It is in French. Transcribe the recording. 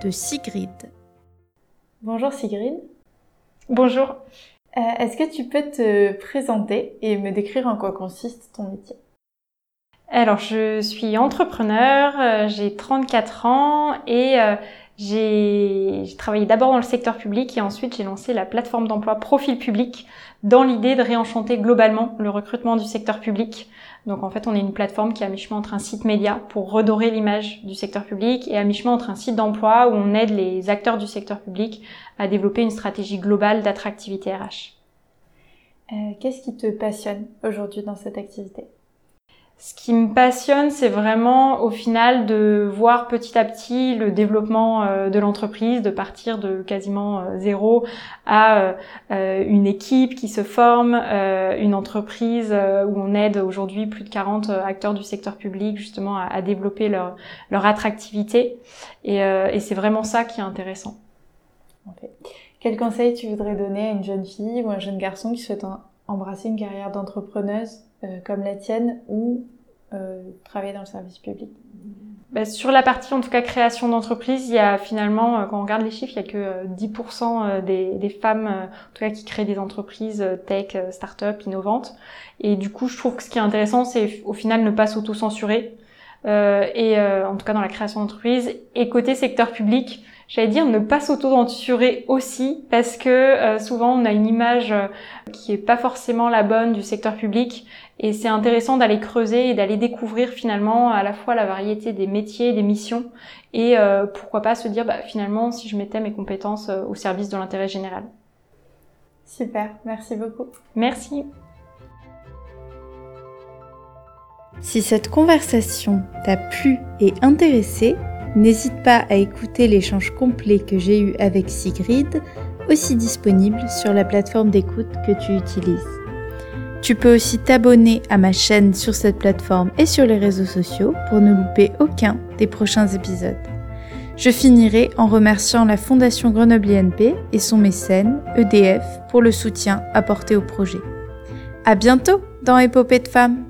de Sigrid. Bonjour Sigrid. Bonjour. Euh, Est-ce que tu peux te présenter et me décrire en quoi consiste ton métier? Alors, je suis entrepreneur, euh, j'ai 34 ans et euh, j'ai travaillé d'abord dans le secteur public et ensuite j'ai lancé la plateforme d'emploi Profil Public dans l'idée de réenchanter globalement le recrutement du secteur public. Donc en fait, on est une plateforme qui est à mi-chemin entre un site média pour redorer l'image du secteur public et à mi-chemin entre un site d'emploi où on aide les acteurs du secteur public à développer une stratégie globale d'attractivité RH. Euh, Qu'est-ce qui te passionne aujourd'hui dans cette activité? Ce qui me passionne, c'est vraiment au final de voir petit à petit le développement euh, de l'entreprise, de partir de quasiment euh, zéro à euh, une équipe qui se forme, une entreprise où on aide aujourd'hui plus de 40 acteurs du secteur public justement à, développer leur, leur attractivité. Et, et c'est vraiment ça qui est intéressant. Ok. Quel conseil tu voudrais donner à une jeune fille ou un jeune garçon qui souhaite embrasser une carrière d'entrepreneuse euh, comme la tienne ou euh, travailler dans le service public Bah, sur la partie en tout cas création d'entreprise, il y a finalement, euh, quand on regarde les chiffres, il y a que euh, 10% euh, des, des femmes en tout cas qui créent des entreprises tech, start-up, innovantes. Et du coup, je trouve que ce qui est intéressant, c'est au final ne pas s'auto-censurer. Euh, et euh, en tout cas dans la création d'entreprise. Et côté secteur public, j'allais dire ne pas s'auto-censurer aussi parce que euh, souvent on a une image euh, qui est pas forcément la bonne du secteur public et c'est intéressant d'aller creuser et d'aller découvrir finalement à la fois la variété des métiers, des missions et euh, pourquoi pas se dire bah, finalement si je mettais mes compétences au service de l'intérêt général. Super, merci beaucoup. Merci. Si cette conversation t'a plu et intéressé, n'hésite pas à écouter l'échange complet que j'ai eu avec Sigrid, aussi disponible sur la plateforme d'écoute que tu utilises. Tu peux aussi t'abonner à ma chaîne sur cette plateforme et sur les réseaux sociaux pour ne louper aucun des prochains épisodes. Je finirai en remerciant la Fondation Grenoble INP et son mécène, EDF, pour le soutien apporté au projet. À bientôt dans Épopée de femmes!